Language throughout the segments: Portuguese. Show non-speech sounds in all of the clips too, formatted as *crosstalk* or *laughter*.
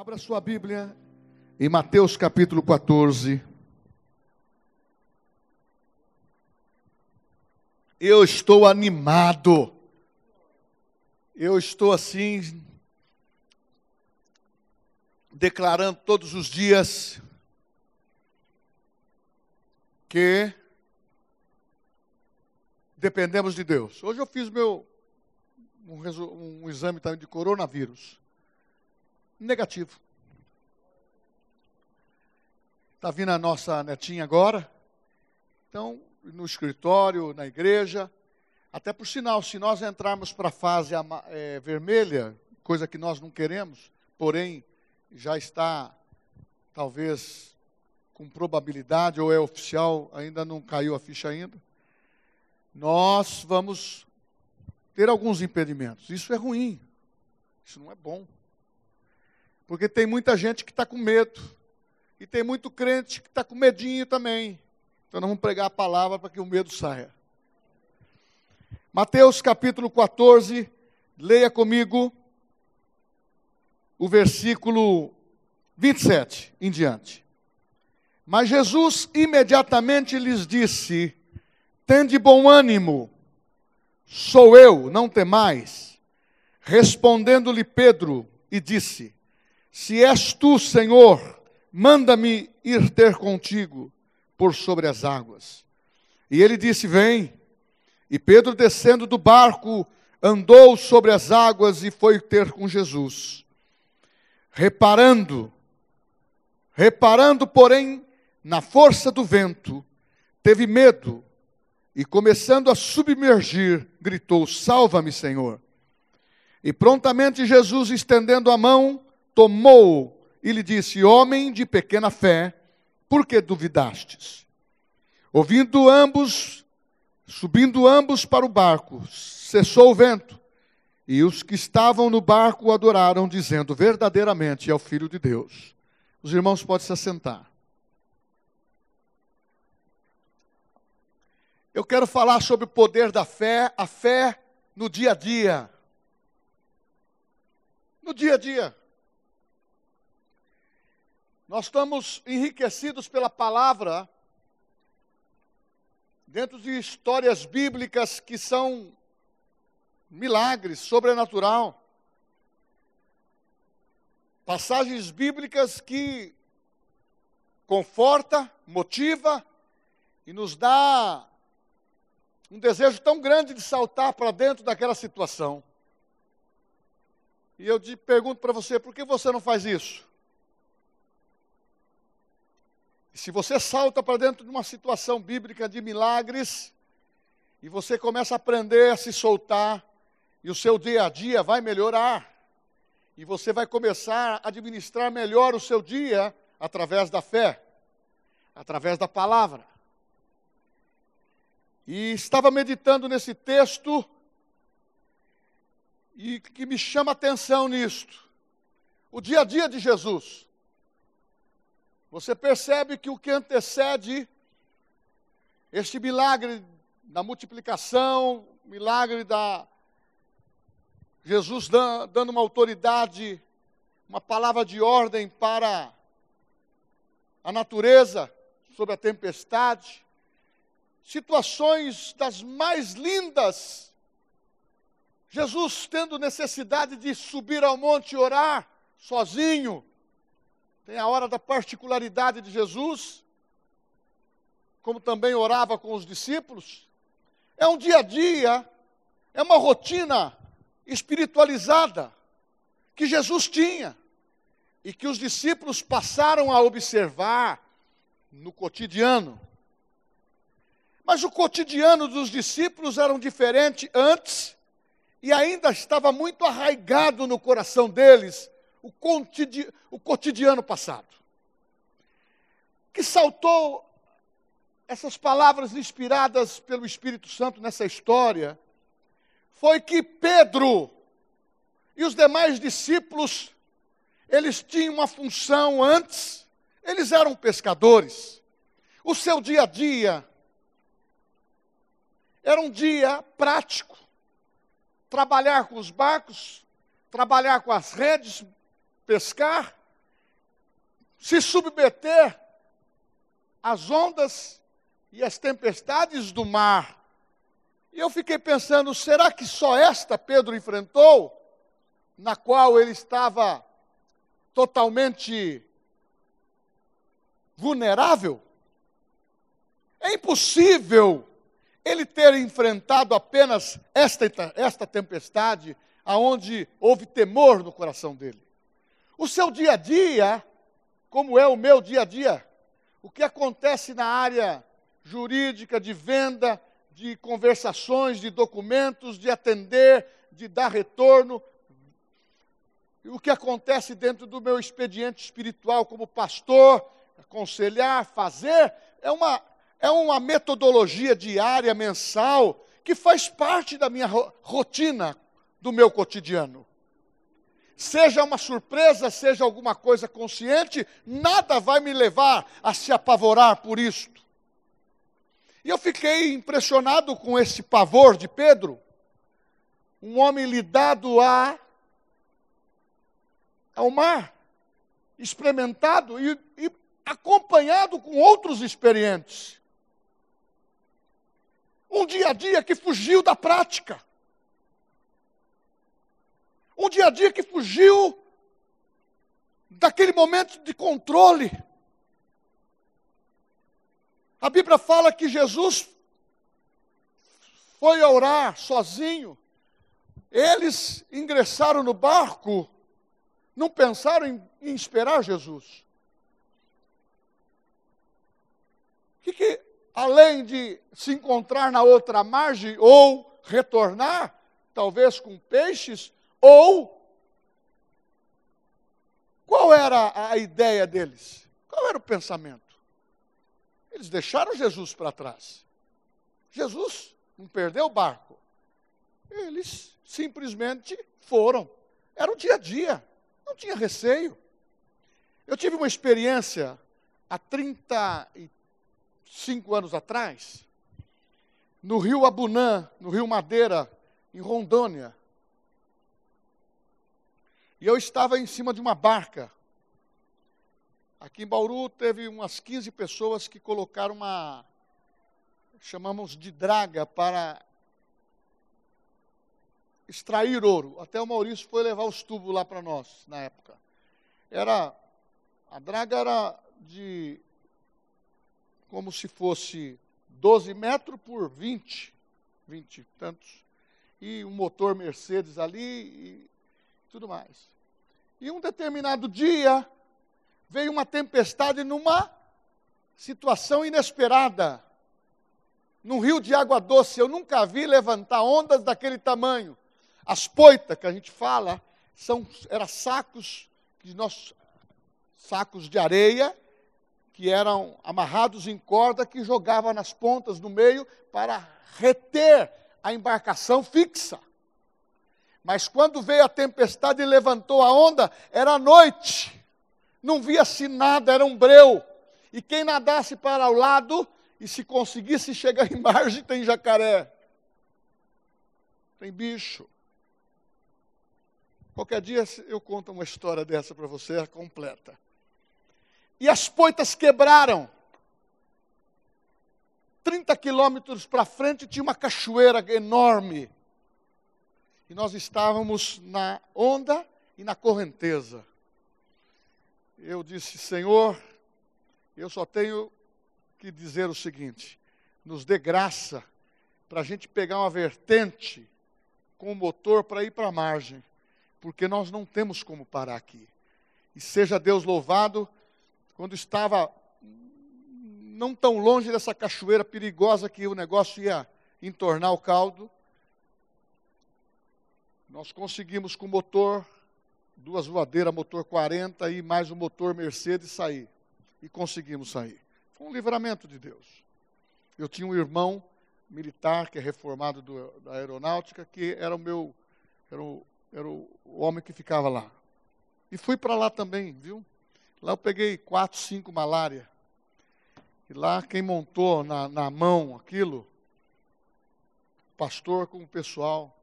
Abra sua Bíblia em Mateus capítulo 14. Eu estou animado. Eu estou assim, declarando todos os dias que dependemos de Deus. Hoje eu fiz meu um, um exame também de coronavírus. Negativo. Está vindo a nossa netinha agora. Então, no escritório, na igreja. Até por sinal, se nós entrarmos para a fase é, vermelha, coisa que nós não queremos, porém já está, talvez, com probabilidade, ou é oficial, ainda não caiu a ficha ainda, nós vamos ter alguns impedimentos. Isso é ruim. Isso não é bom. Porque tem muita gente que está com medo. E tem muito crente que está com medinho também. Então nós vamos pregar a palavra para que o medo saia. Mateus capítulo 14, leia comigo o versículo 27 em diante. Mas Jesus imediatamente lhes disse: Tende bom ânimo, sou eu, não temais. Respondendo-lhe Pedro, e disse: Se és tu, Senhor, manda-me ir ter contigo por sobre as águas. E ele disse: Vem. E Pedro, descendo do barco, andou sobre as águas e foi ter com Jesus. Reparando, reparando, porém, na força do vento, teve medo e, começando a submergir, gritou: Salva-me, Senhor. E prontamente Jesus, estendendo a mão, tomou e lhe disse: Homem de pequena fé, por que duvidastes? Ouvindo ambos, subindo ambos para o barco, cessou o vento, e os que estavam no barco adoraram, dizendo: Verdadeiramente é o Filho de Deus. Os irmãos podem se assentar. Eu quero falar sobre o poder da fé, a fé no dia a dia. No dia a dia. Nós estamos enriquecidos pela palavra, dentro de histórias bíblicas que são milagres, sobrenatural. Passagens bíblicas que conforta, motiva e nos dá um desejo tão grande de saltar para dentro daquela situação. E eu te pergunto para você, por que você não faz isso? Se você salta para dentro de uma situação bíblica de milagres, e você começa a aprender a se soltar, e o seu dia a dia vai melhorar, e você vai começar a administrar melhor o seu dia através da fé, através da palavra. E estava meditando nesse texto, e que me chama atenção nisto. O dia a dia de Jesus. Você percebe que o que antecede este milagre da multiplicação, milagre da Jesus dando uma autoridade, uma palavra de ordem para a natureza sobre a tempestade, situações das mais lindas. Jesus tendo necessidade de subir ao monte e orar sozinho, tem a hora da particularidade de Jesus, como também orava com os discípulos. É um dia a dia, é uma rotina espiritualizada que Jesus tinha e que os discípulos passaram a observar no cotidiano. Mas o cotidiano dos discípulos era diferente antes e ainda estava muito arraigado no coração deles o, cotidiano, o cotidiano passado. Que saltou essas palavras inspiradas pelo Espírito Santo nessa história foi que Pedro e os demais discípulos, eles tinham uma função antes, eles eram pescadores. O seu dia a dia era um dia prático. Trabalhar com os barcos, trabalhar com as redes, pescar, se submeter às ondas e às tempestades do mar. E eu fiquei pensando, será que só esta Pedro enfrentou, na qual ele estava totalmente vulnerável? É impossível ele ter enfrentado apenas esta, esta tempestade, aonde houve temor no coração dele. O seu dia a dia, como é o meu dia a dia, o que acontece na área jurídica, de venda, de conversações, de documentos, de atender, de dar retorno, o que acontece dentro do meu expediente espiritual como pastor, aconselhar, fazer, é uma, é uma metodologia diária, mensal, que faz parte da minha rotina, do meu cotidiano. Seja uma surpresa, seja alguma coisa consciente, nada vai me levar a se apavorar por isto. E eu fiquei impressionado com esse pavor de Pedro, um homem lidado a, ao mar, experimentado e, e acompanhado com outros experientes um dia a dia que fugiu da prática. Um dia a dia que fugiu daquele momento de controle. A Bíblia fala que Jesus foi orar sozinho. Eles ingressaram no barco, não pensaram em, em esperar Jesus. O que, que além de se encontrar na outra margem ou retornar, talvez com peixes, ou qual era a ideia deles? Qual era o pensamento? Eles deixaram Jesus para trás. Jesus não perdeu o barco. Eles simplesmente foram. Era o dia a dia, não tinha receio. Eu tive uma experiência há 33 cinco anos atrás, no rio Abunã, no rio Madeira, em Rondônia. E eu estava em cima de uma barca. Aqui em Bauru teve umas 15 pessoas que colocaram uma, chamamos de draga, para extrair ouro. Até o Maurício foi levar os tubos lá para nós, na época. Era, a draga era de como se fosse 12 metros por 20, 20 e tantos, e um motor Mercedes ali e tudo mais. E um determinado dia veio uma tempestade numa situação inesperada. Num rio de água doce, eu nunca vi levantar ondas daquele tamanho. As poitas que a gente fala são eram sacos que nós sacos de areia que eram amarrados em corda que jogava nas pontas do meio para reter a embarcação fixa. Mas quando veio a tempestade e levantou a onda, era noite. Não via-se nada, era um breu. E quem nadasse para o lado e se conseguisse chegar *laughs* em margem, tem jacaré. Tem bicho. Qualquer dia eu conto uma história dessa para você, completa e as poitas quebraram. 30 quilômetros para frente tinha uma cachoeira enorme. E nós estávamos na onda e na correnteza. Eu disse, Senhor, eu só tenho que dizer o seguinte: nos dê graça para a gente pegar uma vertente com o motor para ir para a margem, porque nós não temos como parar aqui. E seja Deus louvado quando estava não tão longe dessa cachoeira perigosa que o negócio ia entornar o caldo, nós conseguimos com o motor, duas voadeiras, motor 40 e mais um motor Mercedes sair. E conseguimos sair. Foi um livramento de Deus. Eu tinha um irmão militar, que é reformado do, da aeronáutica, que era o meu, era o, era o homem que ficava lá. E fui para lá também, viu? Lá eu peguei quatro, cinco malária. E lá quem montou na, na mão aquilo, pastor com o pessoal.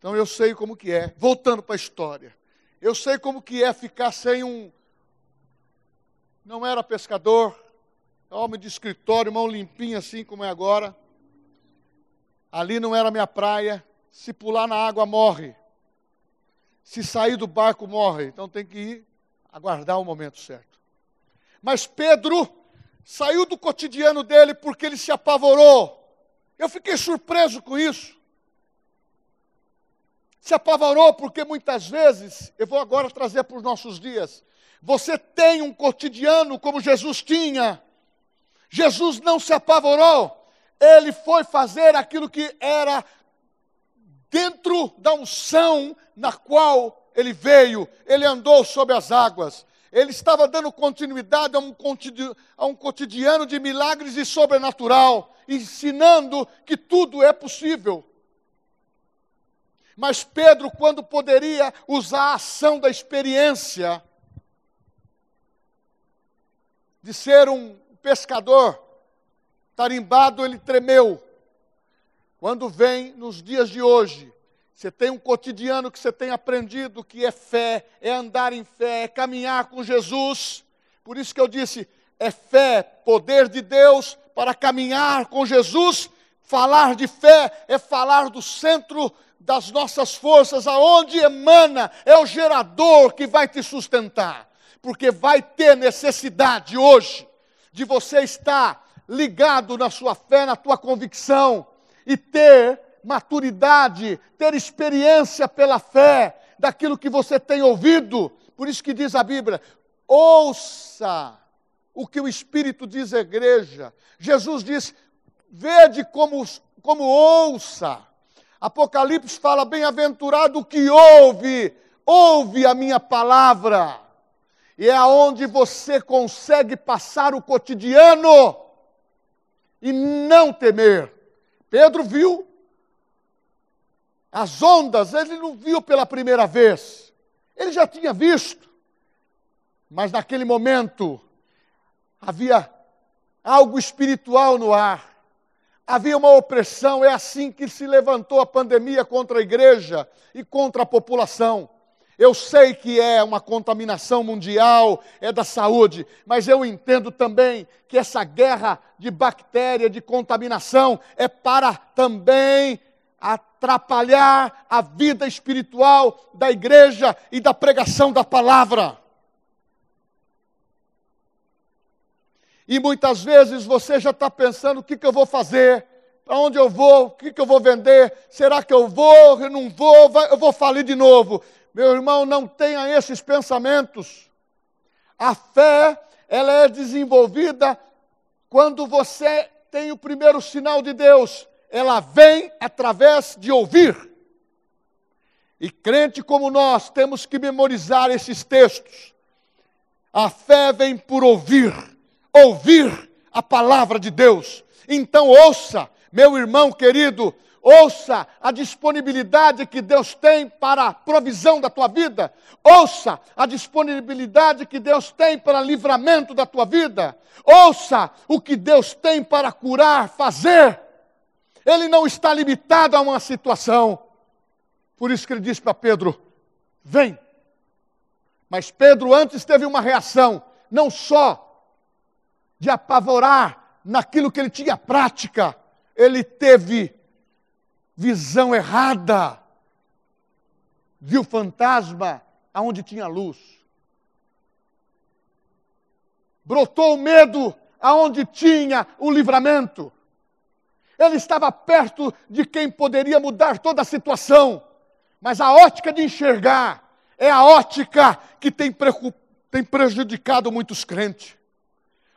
Então eu sei como que é. Voltando para a história. Eu sei como que é ficar sem um, não era pescador, homem de escritório, mão limpinha assim como é agora. Ali não era minha praia. Se pular na água, morre. Se sair do barco, morre. Então tem que ir aguardar o momento certo. Mas Pedro saiu do cotidiano dele porque ele se apavorou. Eu fiquei surpreso com isso. Se apavorou porque muitas vezes, eu vou agora trazer para os nossos dias, você tem um cotidiano como Jesus tinha. Jesus não se apavorou, ele foi fazer aquilo que era dentro da unção na qual ele veio, ele andou sobre as águas. Ele estava dando continuidade a um, a um cotidiano de milagres e sobrenatural, ensinando que tudo é possível. Mas Pedro, quando poderia usar a ação da experiência, de ser um pescador tarimbado, ele tremeu. Quando vem nos dias de hoje, você tem um cotidiano que você tem aprendido que é fé, é andar em fé, é caminhar com Jesus. Por isso que eu disse, é fé, poder de Deus para caminhar com Jesus. Falar de fé é falar do centro das nossas forças, aonde emana, é o gerador que vai te sustentar porque vai ter necessidade hoje de você estar ligado na sua fé, na tua convicção e ter maturidade, ter experiência pela fé daquilo que você tem ouvido. Por isso que diz a Bíblia: ouça o que o Espírito diz à igreja. Jesus diz: vede como, como ouça. Apocalipse fala: bem-aventurado que ouve, ouve a minha palavra. E é aonde você consegue passar o cotidiano e não temer. Pedro viu as ondas, ele não viu pela primeira vez, ele já tinha visto, mas naquele momento havia algo espiritual no ar, havia uma opressão, é assim que se levantou a pandemia contra a igreja e contra a população. Eu sei que é uma contaminação mundial, é da saúde, mas eu entendo também que essa guerra de bactéria, de contaminação, é para também atrapalhar a vida espiritual da igreja e da pregação da palavra. E muitas vezes você já está pensando: o que, que eu vou fazer? Para onde eu vou? O que, que eu vou vender? Será que eu vou? Eu não vou? Eu vou falir de novo. Meu irmão, não tenha esses pensamentos. A fé, ela é desenvolvida quando você tem o primeiro sinal de Deus. Ela vem através de ouvir. E crente como nós, temos que memorizar esses textos. A fé vem por ouvir, ouvir a palavra de Deus. Então ouça, meu irmão querido, Ouça a disponibilidade que Deus tem para a provisão da tua vida. Ouça a disponibilidade que Deus tem para livramento da tua vida. Ouça o que Deus tem para curar, fazer. Ele não está limitado a uma situação. Por isso que ele disse para Pedro: Vem. Mas Pedro antes teve uma reação, não só de apavorar naquilo que ele tinha prática, ele teve visão errada, viu fantasma aonde tinha luz. Brotou o medo aonde tinha o livramento. Ele estava perto de quem poderia mudar toda a situação, mas a ótica de enxergar é a ótica que tem, tem prejudicado muitos crentes.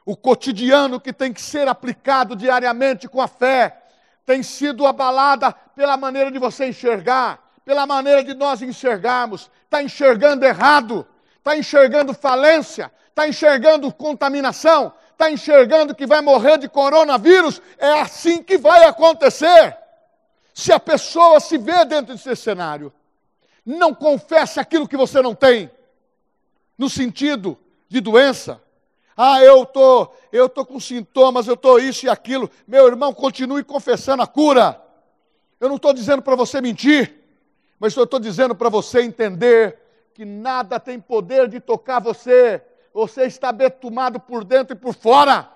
O cotidiano que tem que ser aplicado diariamente com a fé tem sido abalada pela maneira de você enxergar, pela maneira de nós enxergarmos. Está enxergando errado, está enxergando falência, está enxergando contaminação, está enxergando que vai morrer de coronavírus. É assim que vai acontecer. Se a pessoa se vê dentro desse cenário, não confesse aquilo que você não tem, no sentido de doença, ah, eu tô, eu tô com sintomas, eu tô isso e aquilo. Meu irmão, continue confessando a cura. Eu não estou dizendo para você mentir, mas eu estou dizendo para você entender que nada tem poder de tocar você, você está betumado por dentro e por fora.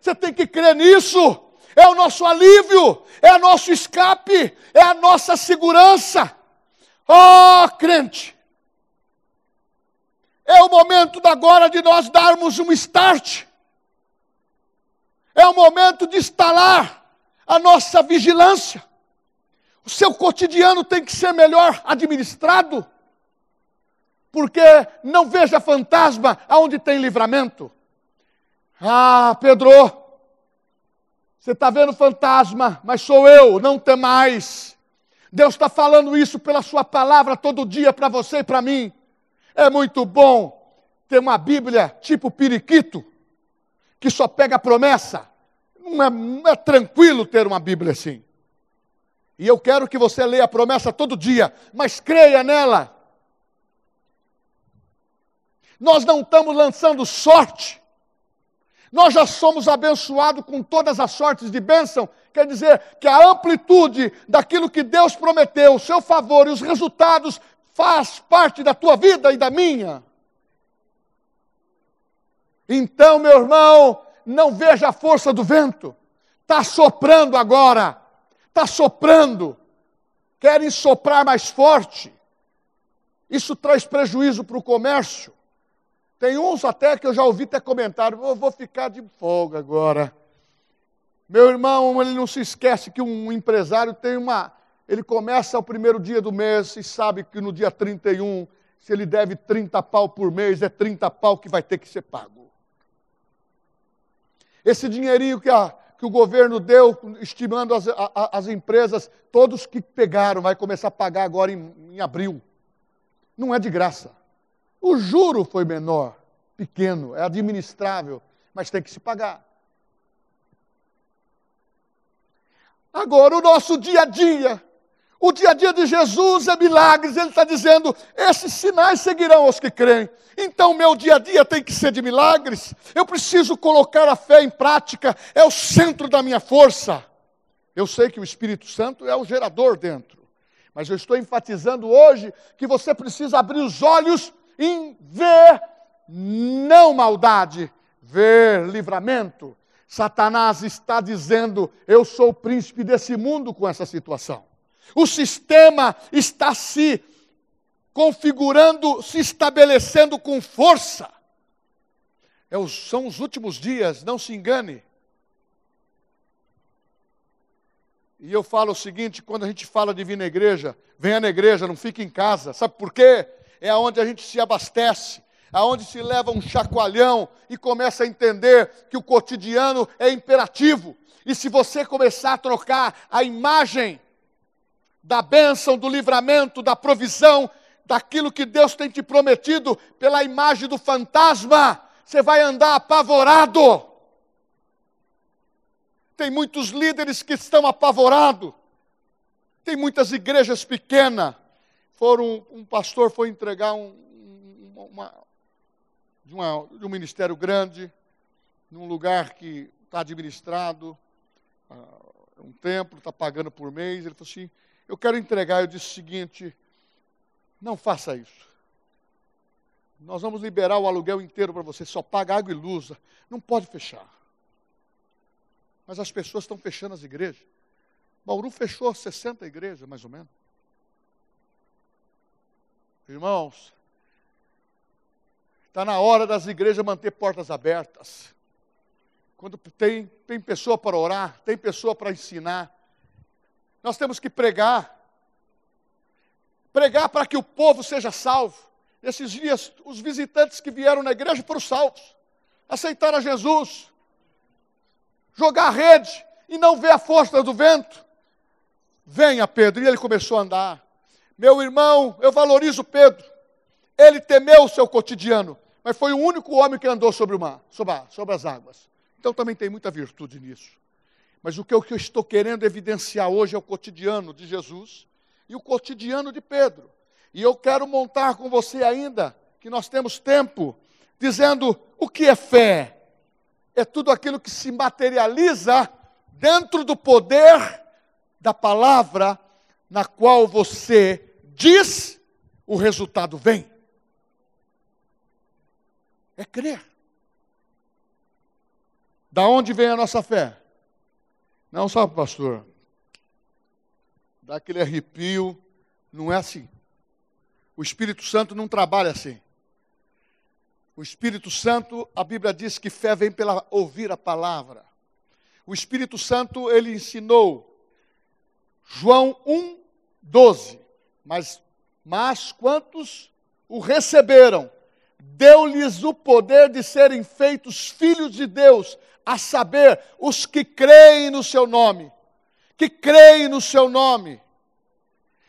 Você tem que crer nisso. É o nosso alívio, é o nosso escape, é a nossa segurança. Oh, crente, é o momento agora de nós darmos um start. É o momento de instalar a nossa vigilância. O seu cotidiano tem que ser melhor administrado. Porque não veja fantasma aonde tem livramento. Ah, Pedro, você está vendo fantasma, mas sou eu, não tem mais. Deus está falando isso pela Sua palavra todo dia para você e para mim. É muito bom ter uma Bíblia tipo periquito, que só pega promessa. Não é, não é tranquilo ter uma Bíblia assim. E eu quero que você leia a promessa todo dia, mas creia nela. Nós não estamos lançando sorte. Nós já somos abençoados com todas as sortes de bênção. Quer dizer que a amplitude daquilo que Deus prometeu, o seu favor e os resultados faz parte da tua vida e da minha. Então, meu irmão, não veja a força do vento. Está soprando agora. Está soprando. Querem soprar mais forte. Isso traz prejuízo para o comércio. Tem uns até que eu já ouvi até comentário, vou, vou ficar de folga agora. Meu irmão, ele não se esquece que um empresário tem uma, ele começa o primeiro dia do mês e sabe que no dia 31, se ele deve 30 pau por mês, é 30 pau que vai ter que ser pago. Esse dinheirinho que, a, que o governo deu, estimando as, a, as empresas, todos que pegaram, vai começar a pagar agora em, em abril. Não é de graça. O juro foi menor, pequeno, é administrável, mas tem que se pagar. Agora, o nosso dia a dia, o dia a dia de Jesus é milagres, ele está dizendo: esses sinais seguirão aos que creem. Então, meu dia a dia tem que ser de milagres. Eu preciso colocar a fé em prática, é o centro da minha força. Eu sei que o Espírito Santo é o gerador dentro, mas eu estou enfatizando hoje que você precisa abrir os olhos em ver não maldade, ver livramento. Satanás está dizendo: eu sou o príncipe desse mundo com essa situação. O sistema está se configurando, se estabelecendo com força. É os, são os últimos dias, não se engane. E eu falo o seguinte: quando a gente fala de vir na igreja, venha na igreja, não fique em casa. Sabe por quê? É onde a gente se abastece, aonde se leva um chacoalhão e começa a entender que o cotidiano é imperativo. E se você começar a trocar a imagem da bênção, do livramento, da provisão, daquilo que Deus tem te prometido, pela imagem do fantasma, você vai andar apavorado. Tem muitos líderes que estão apavorados. Tem muitas igrejas pequenas. Foram, um pastor foi entregar um, uma, de, uma, de um ministério grande, num lugar que está administrado, uh, um templo, está pagando por mês. Ele falou assim: eu quero entregar. Eu disse o seguinte: não faça isso. Nós vamos liberar o aluguel inteiro para você, só paga água e luz. Não pode fechar. Mas as pessoas estão fechando as igrejas. Bauru fechou 60 igrejas, mais ou menos. Irmãos, está na hora das igrejas manter portas abertas. Quando tem, tem pessoa para orar, tem pessoa para ensinar, nós temos que pregar. Pregar para que o povo seja salvo. Esses dias, os visitantes que vieram na igreja foram salvos. Aceitaram a Jesus. Jogar a rede e não ver a força do vento. Venha, Pedro. E ele começou a andar. Meu irmão, eu valorizo Pedro. Ele temeu o seu cotidiano, mas foi o único homem que andou sobre o mar, sobre, a, sobre as águas. Então também tem muita virtude nisso. Mas o que eu estou querendo evidenciar hoje é o cotidiano de Jesus e o cotidiano de Pedro. E eu quero montar com você ainda, que nós temos tempo, dizendo o que é fé. É tudo aquilo que se materializa dentro do poder da palavra na qual você diz, o resultado vem. É crer. Da onde vem a nossa fé? Não, sabe, pastor? Dá aquele arrepio, não é assim. O Espírito Santo não trabalha assim. O Espírito Santo, a Bíblia diz que fé vem pela ouvir a palavra. O Espírito Santo, ele ensinou João 1, 12. Mas, mas quantos o receberam, deu-lhes o poder de serem feitos filhos de Deus, a saber, os que creem no seu nome. Que creem no seu nome.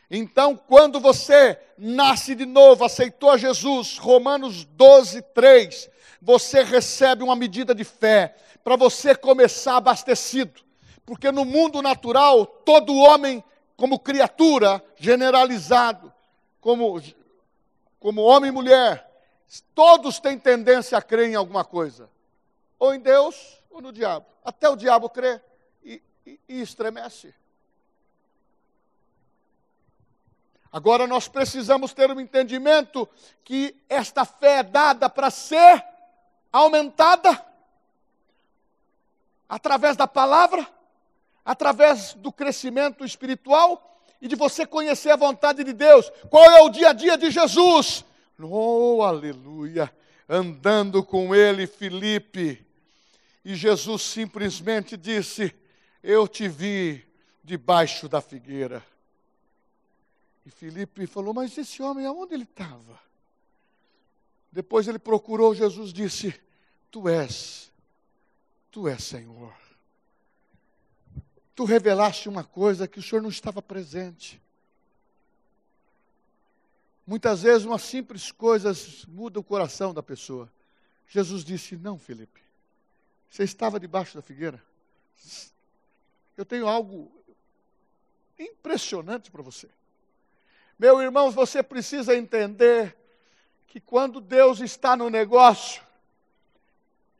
Então, quando você nasce de novo, aceitou a Jesus, Romanos 12, 3, você recebe uma medida de fé para você começar abastecido. Porque no mundo natural, todo homem, como criatura, generalizado, como, como homem e mulher, todos têm tendência a crer em alguma coisa. Ou em Deus, ou no diabo. Até o diabo crê e, e, e estremece. Agora nós precisamos ter um entendimento que esta fé é dada para ser aumentada através da palavra, através do crescimento espiritual e de você conhecer a vontade de Deus. Qual é o dia a dia de Jesus? Oh, aleluia! Andando com ele, Felipe. E Jesus simplesmente disse: Eu te vi debaixo da figueira. E Filipe falou: Mas esse homem, aonde ele estava? Depois ele procurou, Jesus disse: Tu és, tu és Senhor. Tu revelaste uma coisa que o Senhor não estava presente. Muitas vezes uma simples coisa muda o coração da pessoa. Jesus disse: Não, Felipe, você estava debaixo da figueira. Eu tenho algo impressionante para você. Meu irmão, você precisa entender que quando Deus está no negócio,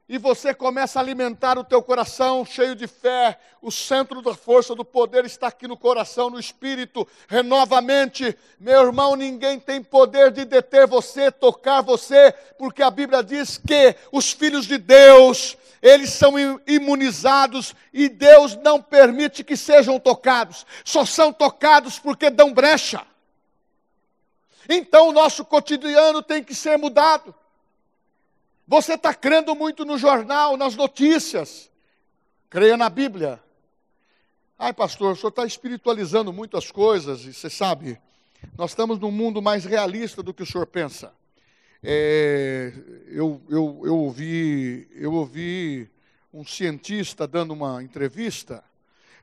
e você começa a alimentar o teu coração cheio de fé, o centro da força do poder está aqui no coração, no espírito, renova a mente. Meu irmão, ninguém tem poder de deter você, tocar você, porque a Bíblia diz que os filhos de Deus, eles são imunizados e Deus não permite que sejam tocados, só são tocados porque dão brecha. Então o nosso cotidiano tem que ser mudado. Você está crendo muito no jornal, nas notícias. Creia na Bíblia. Ai, pastor, o senhor está espiritualizando muito as coisas, e você sabe, nós estamos num mundo mais realista do que o senhor pensa. É, eu, eu, eu, ouvi, eu ouvi um cientista dando uma entrevista,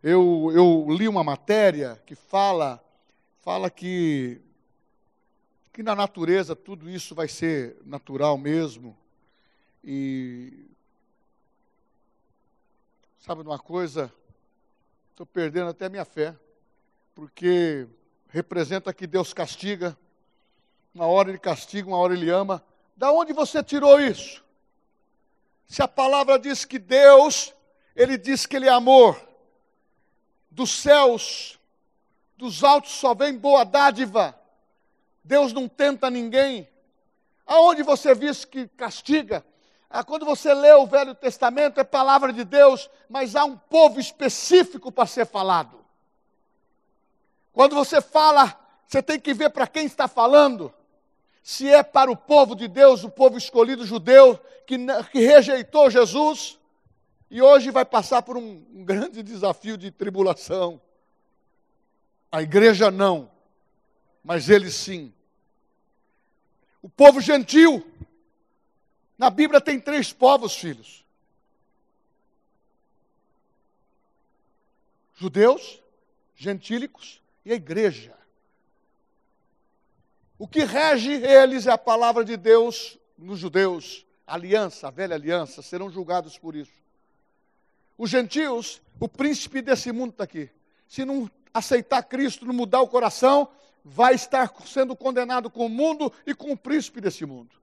eu, eu li uma matéria que fala, fala que que na natureza tudo isso vai ser natural mesmo. E sabe uma coisa? Estou perdendo até minha fé, porque representa que Deus castiga. Uma hora ele castiga, uma hora ele ama. Da onde você tirou isso? Se a palavra diz que Deus, ele diz que ele é amor. Dos céus, dos altos só vem boa dádiva. Deus não tenta ninguém. Aonde você viu que castiga? Ah, quando você lê o Velho Testamento, é palavra de Deus, mas há um povo específico para ser falado. Quando você fala, você tem que ver para quem está falando. Se é para o povo de Deus, o povo escolhido judeu, que, que rejeitou Jesus, e hoje vai passar por um, um grande desafio de tribulação. A igreja não mas eles sim. O povo gentil. Na Bíblia tem três povos, filhos: judeus, gentílicos e a igreja. O que rege eles é a palavra de Deus nos judeus, a aliança, a velha aliança, serão julgados por isso. Os gentios, o príncipe desse mundo está aqui. Se não aceitar Cristo, não mudar o coração, vai estar sendo condenado com o mundo e com o príncipe desse mundo.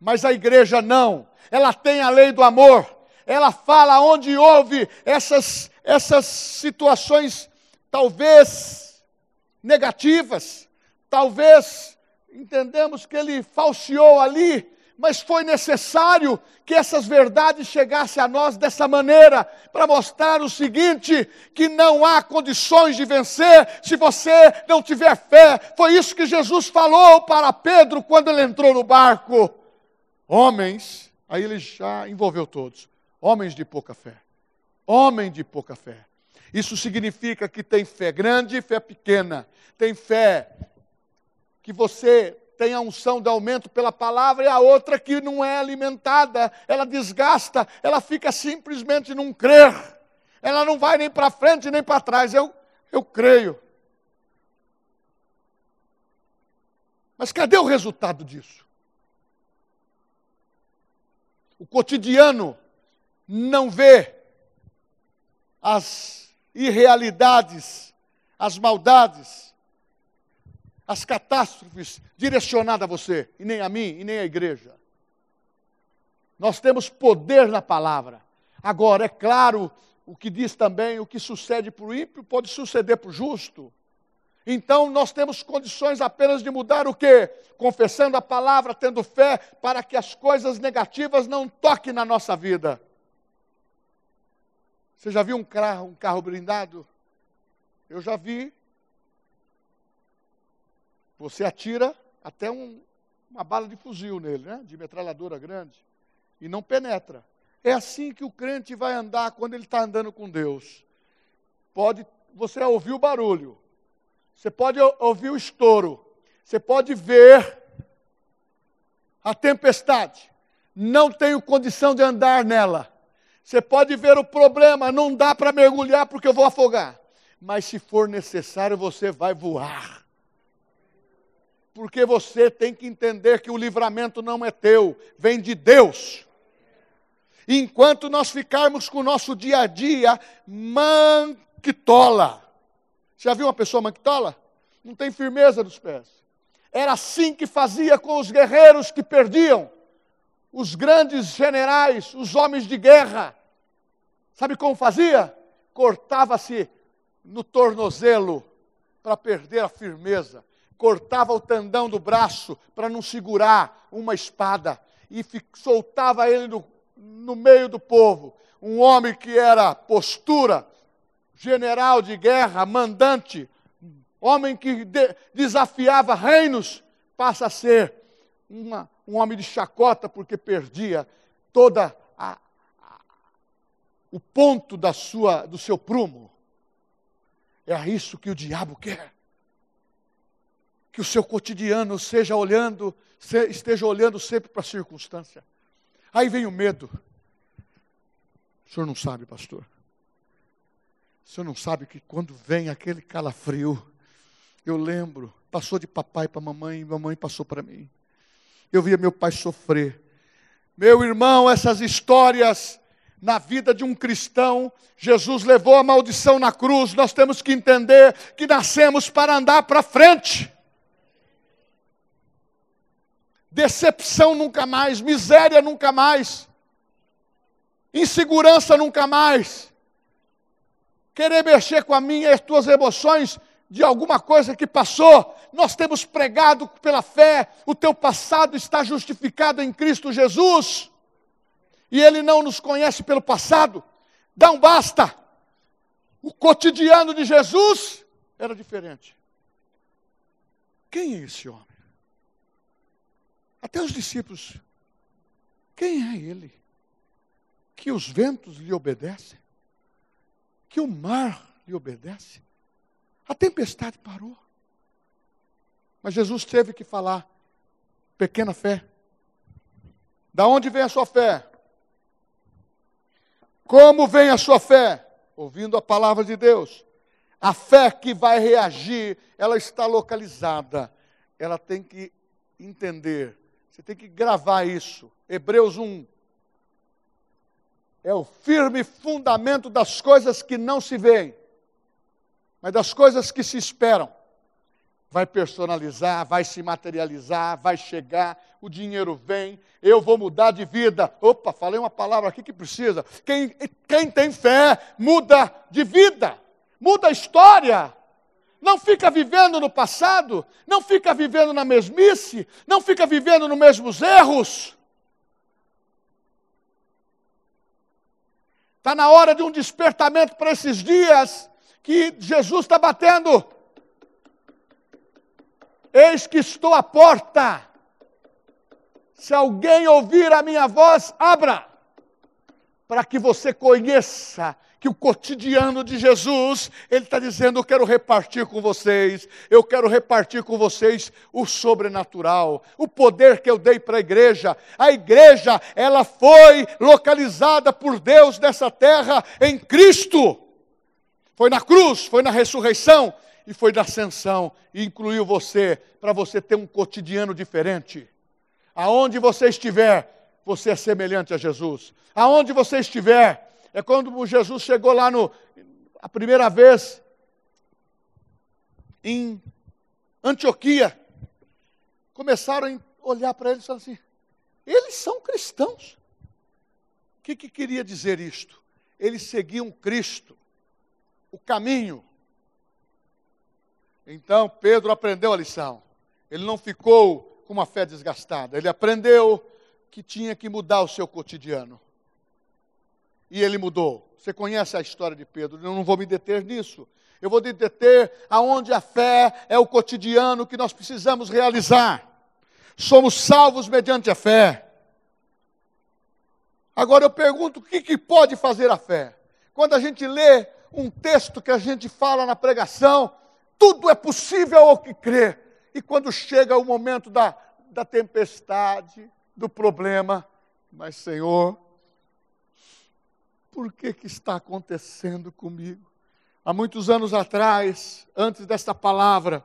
Mas a igreja não, ela tem a lei do amor, ela fala onde houve essas, essas situações, talvez negativas, talvez entendemos que ele falseou ali, mas foi necessário que essas verdades chegassem a nós dessa maneira, para mostrar o seguinte: que não há condições de vencer se você não tiver fé. Foi isso que Jesus falou para Pedro quando ele entrou no barco. Homens, aí ele já envolveu todos, homens de pouca fé. Homem de pouca fé. Isso significa que tem fé grande e fé pequena. Tem fé que você tem a unção de aumento pela palavra e a outra que não é alimentada, ela desgasta, ela fica simplesmente num crer. Ela não vai nem para frente nem para trás. Eu, eu creio. Mas cadê o resultado disso? O cotidiano não vê as irrealidades, as maldades, as catástrofes direcionadas a você, e nem a mim, e nem a igreja. Nós temos poder na palavra. Agora, é claro, o que diz também, o que sucede para o ímpio pode suceder para o justo. Então, nós temos condições apenas de mudar o quê? Confessando a palavra, tendo fé, para que as coisas negativas não toquem na nossa vida. Você já viu um carro, um carro blindado? Eu já vi você atira até um, uma bala de fuzil nele, né? de metralhadora grande, e não penetra. É assim que o crente vai andar quando ele está andando com Deus. Pode, você ouvir o barulho, você pode ouvir o estouro, você pode ver a tempestade, não tenho condição de andar nela. Você pode ver o problema, não dá para mergulhar porque eu vou afogar. Mas se for necessário, você vai voar porque você tem que entender que o livramento não é teu, vem de Deus. Enquanto nós ficarmos com o nosso dia a dia manquitola. Já viu uma pessoa manquitola? Não tem firmeza nos pés. Era assim que fazia com os guerreiros que perdiam, os grandes generais, os homens de guerra. Sabe como fazia? Cortava-se no tornozelo para perder a firmeza cortava o tendão do braço para não segurar uma espada e soltava ele no, no meio do povo. Um homem que era postura, general de guerra, mandante, homem que de, desafiava reinos, passa a ser uma, um homem de chacota porque perdia toda a, a, o ponto da sua, do seu prumo. É isso que o diabo quer que o seu cotidiano seja olhando, esteja olhando sempre para a circunstância. Aí vem o medo. O senhor não sabe, pastor. O senhor não sabe que quando vem aquele calafrio, eu lembro, passou de papai para mamãe, mamãe passou para mim. Eu via meu pai sofrer. Meu irmão, essas histórias na vida de um cristão, Jesus levou a maldição na cruz. Nós temos que entender que nascemos para andar para frente decepção nunca mais, miséria nunca mais, insegurança nunca mais, querer mexer com a minha e as tuas emoções de alguma coisa que passou. Nós temos pregado pela fé, o teu passado está justificado em Cristo Jesus. E Ele não nos conhece pelo passado. Dá um basta. O cotidiano de Jesus era diferente. Quem é esse homem? Até os discípulos. Quem é ele? Que os ventos lhe obedecem? Que o mar lhe obedece? A tempestade parou. Mas Jesus teve que falar: pequena fé. Da onde vem a sua fé? Como vem a sua fé? Ouvindo a palavra de Deus. A fé que vai reagir, ela está localizada. Ela tem que entender você tem que gravar isso. Hebreus 1. É o firme fundamento das coisas que não se veem, mas das coisas que se esperam. Vai personalizar, vai se materializar, vai chegar, o dinheiro vem, eu vou mudar de vida. Opa, falei uma palavra aqui que precisa. Quem, quem tem fé muda de vida, muda a história. Não fica vivendo no passado, não fica vivendo na mesmice, não fica vivendo nos mesmos erros. Está na hora de um despertamento para esses dias que Jesus está batendo. Eis que estou à porta. Se alguém ouvir a minha voz, abra, para que você conheça que o cotidiano de Jesus, Ele está dizendo: Eu quero repartir com vocês, eu quero repartir com vocês o sobrenatural, o poder que eu dei para a igreja. A igreja, ela foi localizada por Deus nessa terra em Cristo. Foi na cruz, foi na ressurreição e foi na ascensão, e incluiu você, para você ter um cotidiano diferente. Aonde você estiver, você é semelhante a Jesus. Aonde você estiver, é quando Jesus chegou lá no a primeira vez em Antioquia. Começaram a olhar para ele e falaram assim: eles são cristãos. O que, que queria dizer isto? Eles seguiam Cristo, o caminho. Então Pedro aprendeu a lição. Ele não ficou com uma fé desgastada. Ele aprendeu que tinha que mudar o seu cotidiano e ele mudou. Você conhece a história de Pedro, eu não vou me deter nisso. Eu vou me deter aonde a fé é o cotidiano que nós precisamos realizar. Somos salvos mediante a fé. Agora eu pergunto: o que, que pode fazer a fé? Quando a gente lê um texto que a gente fala na pregação, tudo é possível ao que crê. E quando chega o momento da, da tempestade, do problema, mas Senhor, por que, que está acontecendo comigo? Há muitos anos atrás, antes desta palavra,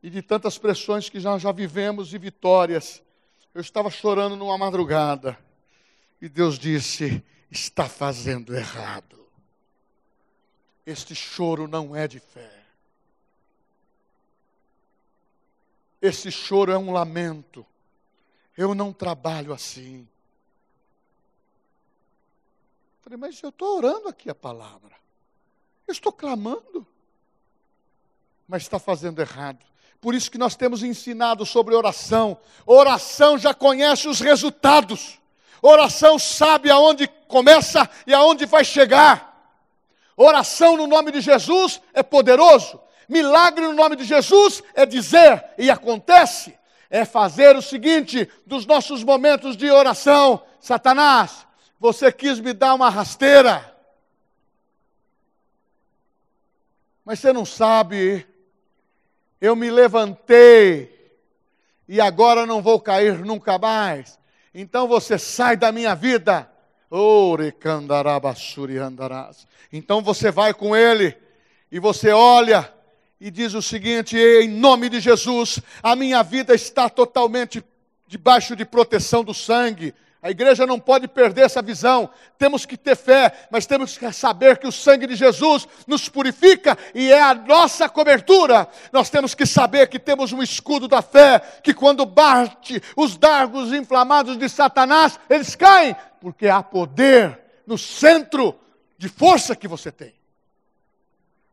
e de tantas pressões que já, já vivemos e vitórias, eu estava chorando numa madrugada, e Deus disse: está fazendo errado. Este choro não é de fé. Esse choro é um lamento. Eu não trabalho assim. Falei, mas eu estou orando aqui a palavra. Eu estou clamando. Mas está fazendo errado. Por isso que nós temos ensinado sobre oração. Oração já conhece os resultados. Oração sabe aonde começa e aonde vai chegar. Oração no nome de Jesus é poderoso. Milagre no nome de Jesus é dizer e acontece. É fazer o seguinte dos nossos momentos de oração. Satanás, você quis me dar uma rasteira. Mas você não sabe, eu me levantei e agora não vou cair nunca mais. Então você sai da minha vida. Então você vai com ele e você olha e diz o seguinte: em nome de Jesus, a minha vida está totalmente debaixo de proteção do sangue a igreja não pode perder essa visão. Temos que ter fé, mas temos que saber que o sangue de Jesus nos purifica e é a nossa cobertura. Nós temos que saber que temos um escudo da fé, que quando bate os dardos inflamados de Satanás, eles caem, porque há poder no centro de força que você tem.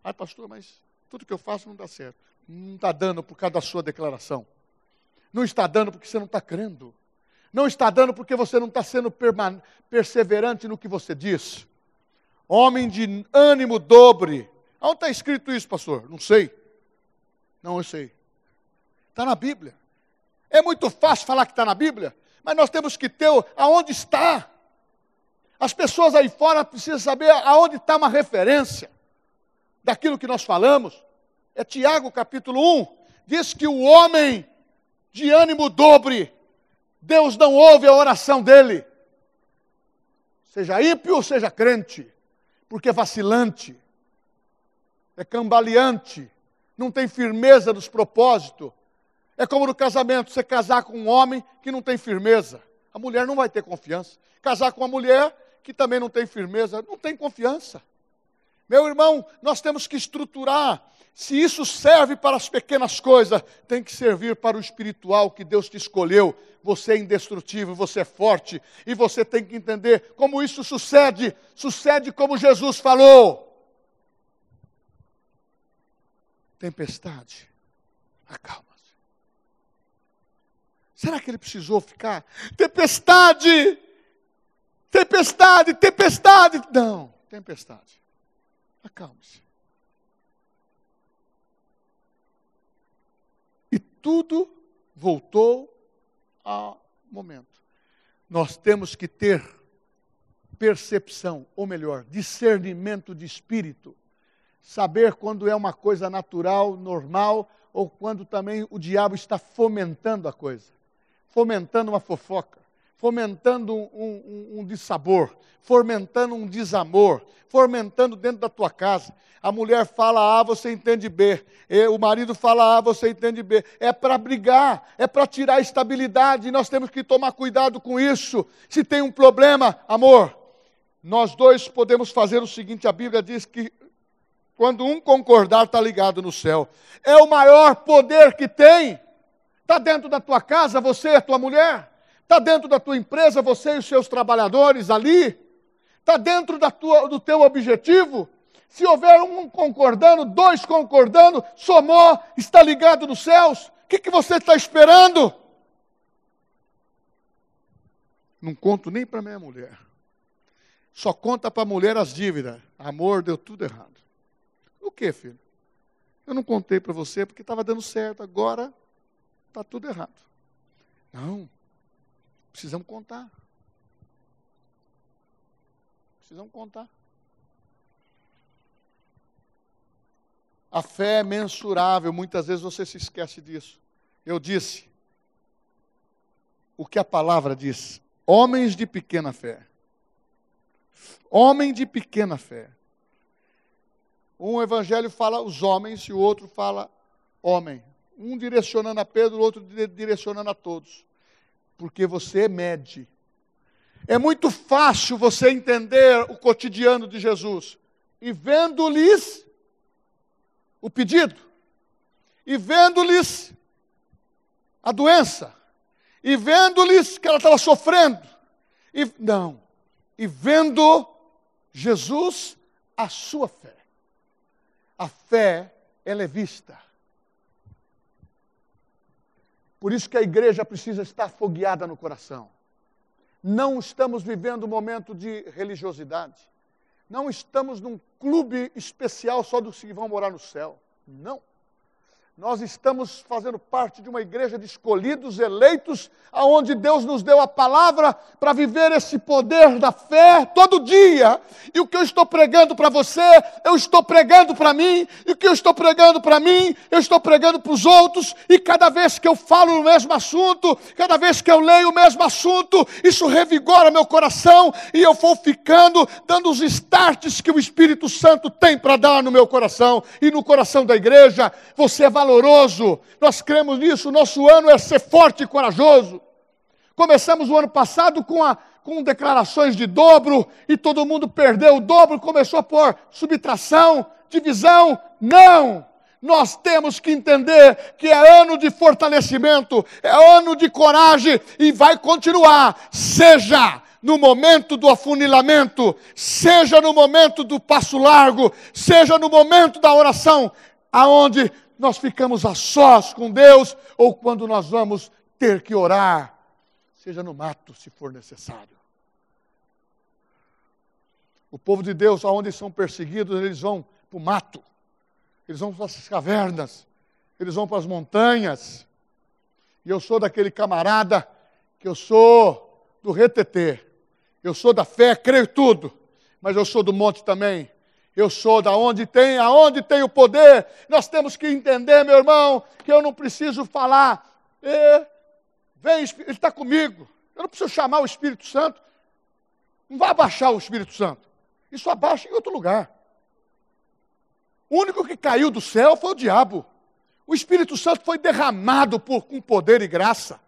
Ai, pastor, mas tudo que eu faço não dá certo. Não está dando por causa da sua declaração. Não está dando porque você não está crendo. Não está dando porque você não está sendo perseverante no que você diz. Homem de ânimo dobre. Onde está escrito isso, pastor? Não sei. Não, eu sei. Está na Bíblia. É muito fácil falar que está na Bíblia, mas nós temos que ter aonde está. As pessoas aí fora precisam saber aonde está uma referência daquilo que nós falamos. É Tiago capítulo 1. Diz que o homem de ânimo dobre Deus não ouve a oração dele. Seja ímpio seja crente, porque é vacilante, é cambaleante, não tem firmeza nos propósitos. É como no casamento, você casar com um homem que não tem firmeza. A mulher não vai ter confiança. Casar com uma mulher que também não tem firmeza, não tem confiança. Meu irmão, nós temos que estruturar se isso serve para as pequenas coisas, tem que servir para o espiritual que Deus te escolheu. Você é indestrutível, você é forte, e você tem que entender como isso sucede. Sucede como Jesus falou. Tempestade, acalma-se. Será que ele precisou ficar? Tempestade! Tempestade! tempestade. Não, tempestade. Acalme-se. E tudo voltou ao momento. Nós temos que ter percepção, ou melhor, discernimento de espírito. Saber quando é uma coisa natural, normal, ou quando também o diabo está fomentando a coisa fomentando uma fofoca, fomentando um, um, um dissabor, fomentando um desamor, fomentando dentro da tua casa. A mulher fala A, você entende B. O marido fala A, você entende B. É para brigar, é para tirar a estabilidade. Nós temos que tomar cuidado com isso. Se tem um problema, amor, nós dois podemos fazer o seguinte: a Bíblia diz que quando um concordar, está ligado no céu. É o maior poder que tem. Está dentro da tua casa, você e a tua mulher? Está dentro da tua empresa, você e os seus trabalhadores ali? Está dentro da tua, do teu objetivo? Se houver um concordando, dois concordando, somou, está ligado nos céus, o que, que você está esperando? Não conto nem para minha mulher. Só conta para a mulher as dívidas. Amor, deu tudo errado. O que, filho? Eu não contei para você porque estava dando certo. Agora está tudo errado. Não. Precisamos contar. Precisamos contar. A fé é mensurável, muitas vezes você se esquece disso. Eu disse o que a palavra diz: homens de pequena fé. Homem de pequena fé. Um evangelho fala os homens e o outro fala homem um direcionando a Pedro, o outro direcionando a todos. Porque você mede. É muito fácil você entender o cotidiano de Jesus. E vendo-lhes o pedido, e vendo-lhes a doença, e vendo-lhes que ela estava sofrendo, e não, e vendo Jesus a sua fé. A fé, ela é vista. Por isso que a igreja precisa estar fogueada no coração. Não estamos vivendo um momento de religiosidade. Não estamos num clube especial só dos que vão morar no céu. Não. Nós estamos fazendo parte de uma igreja de escolhidos, eleitos, aonde Deus nos deu a palavra para viver esse poder da fé todo dia. E o que eu estou pregando para você, eu estou pregando para mim, e o que eu estou pregando para mim, eu estou pregando para os outros, e cada vez que eu falo o mesmo assunto, cada vez que eu leio o mesmo assunto, isso revigora meu coração e eu vou ficando dando os starts que o Espírito Santo tem para dar no meu coração e no coração da igreja. Você vai valoroso. Nós cremos nisso. Nosso ano é ser forte e corajoso. Começamos o ano passado com, a, com declarações de dobro e todo mundo perdeu o dobro, começou a subtração, divisão. Não! Nós temos que entender que é ano de fortalecimento, é ano de coragem e vai continuar. Seja no momento do afunilamento, seja no momento do passo largo, seja no momento da oração, aonde nós ficamos a sós com Deus ou quando nós vamos ter que orar, seja no mato, se for necessário. O povo de Deus, aonde são perseguidos, eles vão para o mato, eles vão para as cavernas, eles vão para as montanhas. E eu sou daquele camarada que eu sou do retetê. Eu sou da fé, creio tudo, mas eu sou do monte também. Eu sou da onde tem, aonde tem o poder. Nós temos que entender, meu irmão, que eu não preciso falar. Vem, ele está comigo. Eu não preciso chamar o Espírito Santo. Não vai abaixar o Espírito Santo. Isso abaixa em outro lugar. O único que caiu do céu foi o diabo. O Espírito Santo foi derramado por, com poder e graça.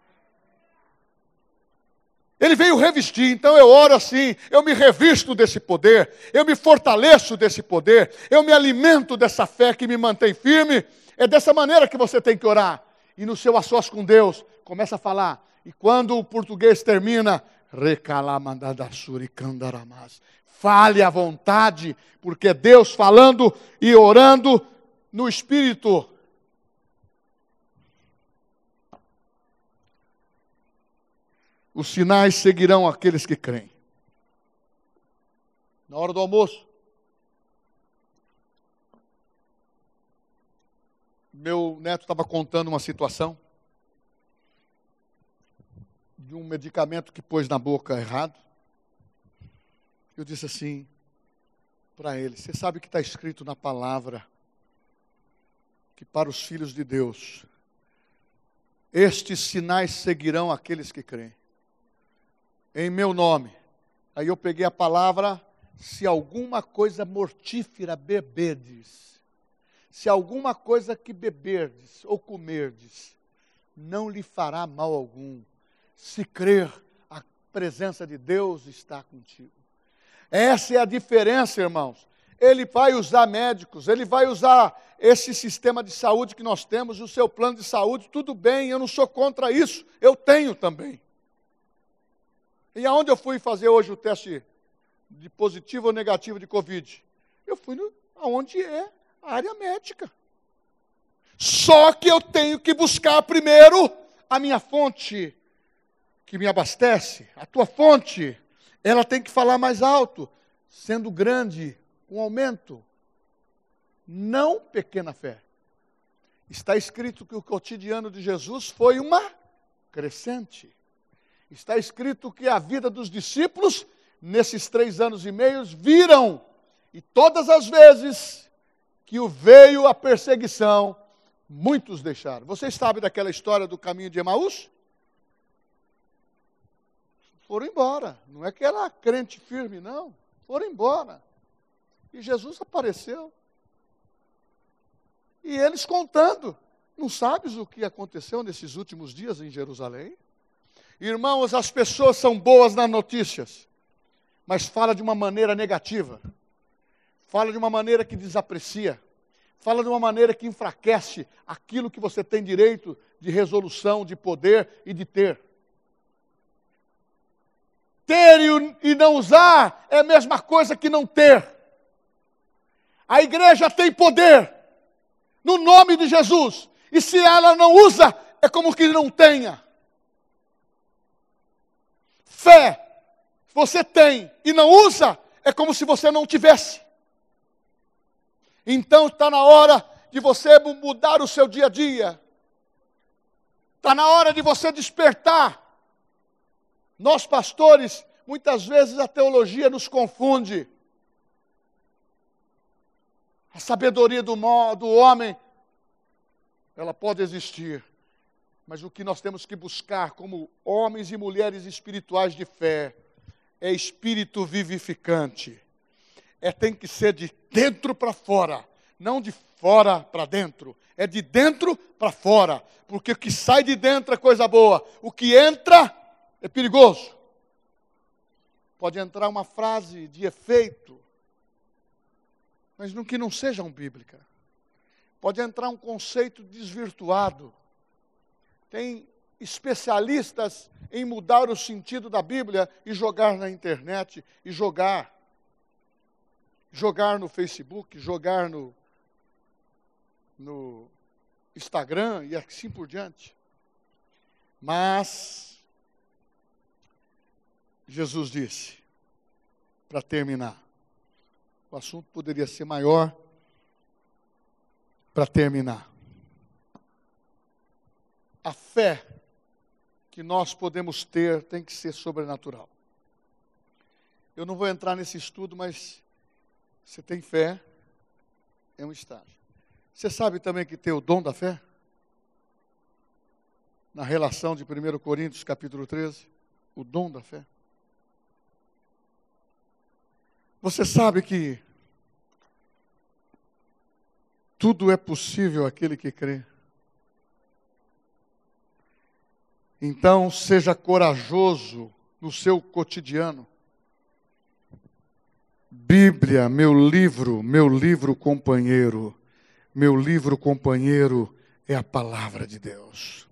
Ele veio revestir, então eu oro assim, eu me revisto desse poder, eu me fortaleço desse poder, eu me alimento dessa fé que me mantém firme. É dessa maneira que você tem que orar. E no seu açós com Deus, começa a falar. E quando o português termina, fale à vontade, porque é Deus falando e orando no Espírito Os sinais seguirão aqueles que creem. na hora do almoço. Meu neto estava contando uma situação de um medicamento que pôs na boca errado. Eu disse assim para ele: Você sabe que está escrito na palavra que para os filhos de Deus, estes sinais seguirão aqueles que creem. Em meu nome. Aí eu peguei a palavra: se alguma coisa mortífera beberdes, se alguma coisa que beberdes ou comerdes, não lhe fará mal algum. Se crer, a presença de Deus está contigo. Essa é a diferença, irmãos. Ele vai usar médicos, ele vai usar esse sistema de saúde que nós temos, o seu plano de saúde, tudo bem, eu não sou contra isso, eu tenho também. E aonde eu fui fazer hoje o teste de positivo ou negativo de Covid? Eu fui no, aonde é a área médica. Só que eu tenho que buscar primeiro a minha fonte que me abastece, a tua fonte, ela tem que falar mais alto, sendo grande, um aumento, não pequena fé. Está escrito que o cotidiano de Jesus foi uma crescente. Está escrito que a vida dos discípulos, nesses três anos e meio, viram, e todas as vezes que o veio a perseguição, muitos deixaram. Você sabe daquela história do caminho de Emaús? Foram embora. Não é que era crente firme, não. Foram embora. E Jesus apareceu. E eles contando. Não sabes o que aconteceu nesses últimos dias em Jerusalém? Irmãos, as pessoas são boas nas notícias, mas fala de uma maneira negativa. Fala de uma maneira que desaprecia. Fala de uma maneira que enfraquece aquilo que você tem direito de resolução, de poder e de ter. Ter e não usar é a mesma coisa que não ter. A igreja tem poder no nome de Jesus, e se ela não usa, é como que não tenha. Fé, você tem e não usa, é como se você não tivesse. Então está na hora de você mudar o seu dia a dia. Está na hora de você despertar nós, pastores, muitas vezes a teologia nos confunde. A sabedoria do, do homem, ela pode existir, mas o que nós temos que buscar como homens e mulheres espirituais de fé é espírito vivificante. É tem que ser de dentro para fora, não de fora para dentro. É de dentro para fora, porque o que sai de dentro é coisa boa, o que entra é perigoso. Pode entrar uma frase de efeito, mas no que não sejam bíblica. Pode entrar um conceito desvirtuado. Tem especialistas em mudar o sentido da Bíblia e jogar na internet e jogar jogar no Facebook, jogar no no Instagram e assim por diante. Mas Jesus disse, para terminar, o assunto poderia ser maior, para terminar. A fé que nós podemos ter tem que ser sobrenatural. Eu não vou entrar nesse estudo, mas você tem fé, é um estágio. Você sabe também que tem o dom da fé? Na relação de 1 Coríntios capítulo 13, o dom da fé. Você sabe que tudo é possível aquele que crê. Então, seja corajoso no seu cotidiano. Bíblia, meu livro, meu livro companheiro, meu livro companheiro é a palavra de Deus.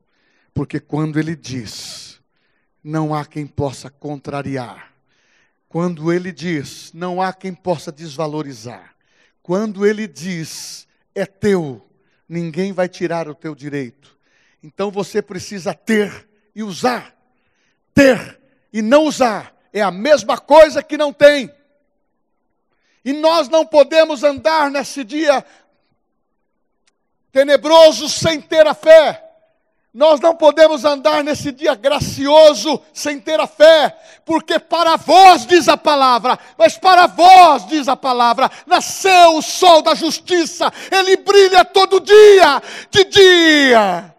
Porque quando ele diz, não há quem possa contrariar quando ele diz, não há quem possa desvalorizar. Quando ele diz, é teu, ninguém vai tirar o teu direito. Então você precisa ter e usar. Ter e não usar é a mesma coisa que não tem. E nós não podemos andar nesse dia tenebroso sem ter a fé. Nós não podemos andar nesse dia gracioso sem ter a fé, porque para vós, diz a palavra, mas para vós, diz a palavra, nasceu o sol da justiça, ele brilha todo dia, de dia.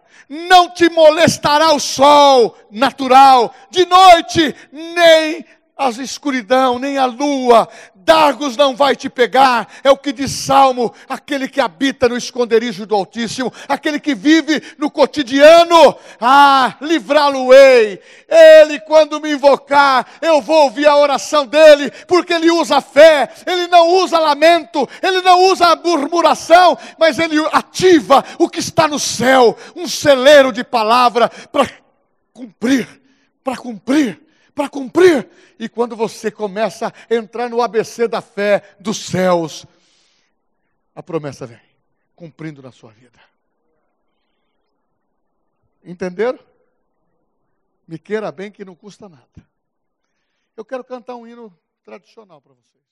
Não te molestará o sol natural, de noite, nem a escuridão, nem a lua, dargos não vai te pegar, é o que diz Salmo, aquele que habita no esconderijo do Altíssimo, aquele que vive no cotidiano, ah, livrá-lo-ei, ele quando me invocar, eu vou ouvir a oração dele, porque ele usa fé, ele não usa lamento, ele não usa murmuração, mas ele ativa o que está no céu, um celeiro de palavra para cumprir, para cumprir para cumprir. E quando você começa a entrar no ABC da fé dos céus, a promessa vem, cumprindo na sua vida. Entenderam? Me queira bem que não custa nada. Eu quero cantar um hino tradicional para vocês.